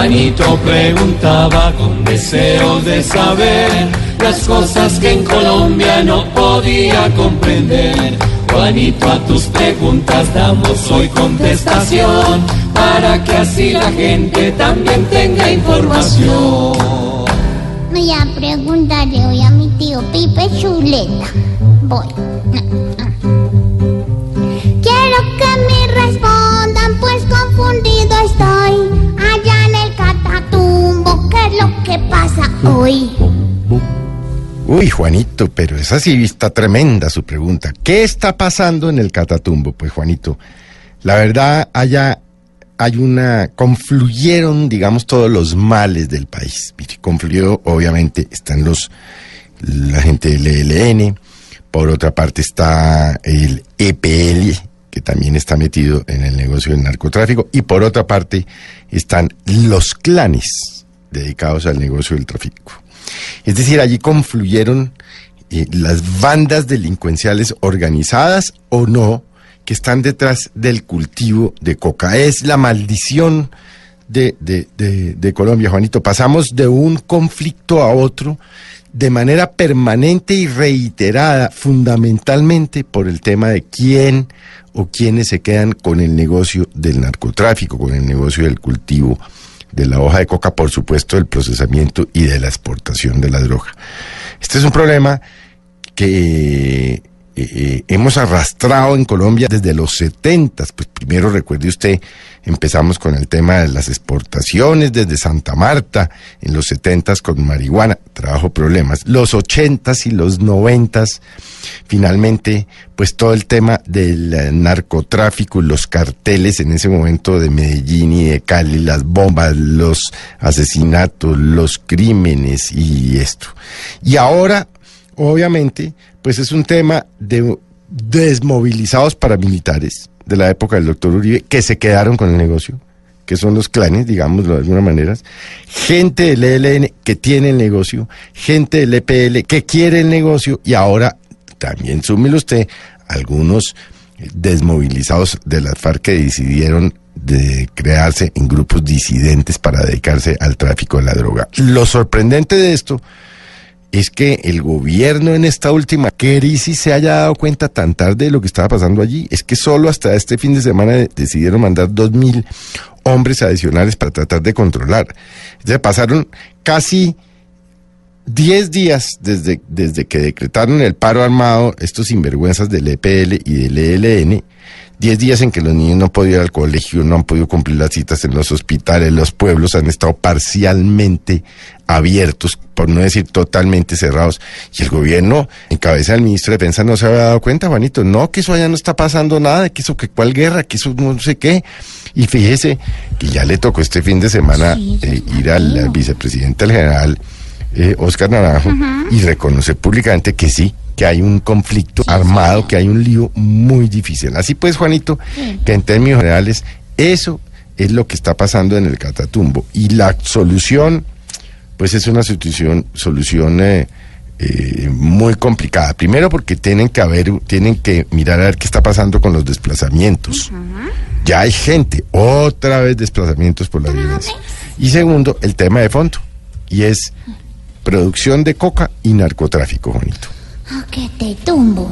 Juanito preguntaba con deseos de saber las cosas que en Colombia no podía comprender. Juanito, a tus preguntas damos hoy contestación para que así la gente también tenga información. Voy a preguntarle hoy a mi tío Pipe Chuleta. Voy. Hoy? Uy, Juanito, pero esa sí está tremenda su pregunta. ¿Qué está pasando en el Catatumbo? Pues, Juanito, la verdad, allá hay una. confluyeron, digamos, todos los males del país. Confluyó, obviamente, están los. la gente del ELN, por otra parte está el EPL, que también está metido en el negocio del narcotráfico, y por otra parte están los clanes dedicados al negocio del tráfico. Es decir, allí confluyeron eh, las bandas delincuenciales organizadas o no que están detrás del cultivo de coca. Es la maldición de, de, de, de Colombia, Juanito. Pasamos de un conflicto a otro de manera permanente y reiterada, fundamentalmente por el tema de quién o quiénes se quedan con el negocio del narcotráfico, con el negocio del cultivo de la hoja de coca, por supuesto, del procesamiento y de la exportación de la droga. Este es un problema que eh, hemos arrastrado en Colombia desde los 70. Pues primero recuerde usted, empezamos con el tema de las exportaciones desde Santa Marta, en los 70 con marihuana, trabajo problemas. Los 80 y los 90 finalmente, pues todo el tema del eh, narcotráfico los carteles en ese momento de Medellín y de Cali, las bombas, los asesinatos, los crímenes y esto. Y ahora, obviamente, pues es un tema de desmovilizados paramilitares de la época del doctor Uribe que se quedaron con el negocio, que son los clanes, digámoslo de alguna manera, gente del ELN que tiene el negocio, gente del EPL que quiere el negocio y ahora también súmelo usted algunos desmovilizados de las FARC que decidieron de crearse en grupos disidentes para dedicarse al tráfico de la droga. Lo sorprendente de esto es que el gobierno en esta última crisis se haya dado cuenta tan tarde de lo que estaba pasando allí. Es que solo hasta este fin de semana decidieron mandar dos mil hombres adicionales para tratar de controlar. Entonces pasaron casi diez días desde, desde que decretaron el paro armado estos sinvergüenzas del EPL y del ELN. Diez días en que los niños no han podido ir al colegio, no han podido cumplir las citas en los hospitales, los pueblos han estado parcialmente abiertos, por no decir totalmente cerrados. Y el gobierno, en cabeza del ministro de Defensa, no se había dado cuenta, Juanito. No, que eso allá no está pasando nada, que eso, que cuál guerra, que eso no sé qué. Y fíjese que ya le tocó este fin de semana eh, ir al, al vicepresidente, al general eh, Oscar Naranjo, y reconocer públicamente que sí, que hay un conflicto armado, que hay un lío muy difícil. Así pues, Juanito, que en términos generales, eso es lo que está pasando en el Catatumbo. Y la solución, pues es una solución, solución eh, eh, muy complicada. Primero porque tienen que haber, tienen que mirar a ver qué está pasando con los desplazamientos. Ya hay gente, otra vez desplazamientos por la violencia. Y segundo, el tema de fondo. Y es producción de coca y narcotráfico, Juanito. Que te tumbo.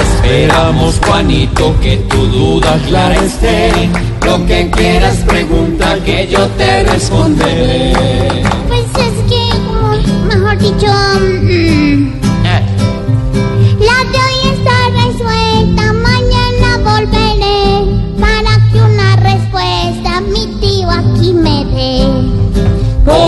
Esperamos, Juanito, que tu duda clara esté. Lo que quieras pregunta que yo te responderé. Pues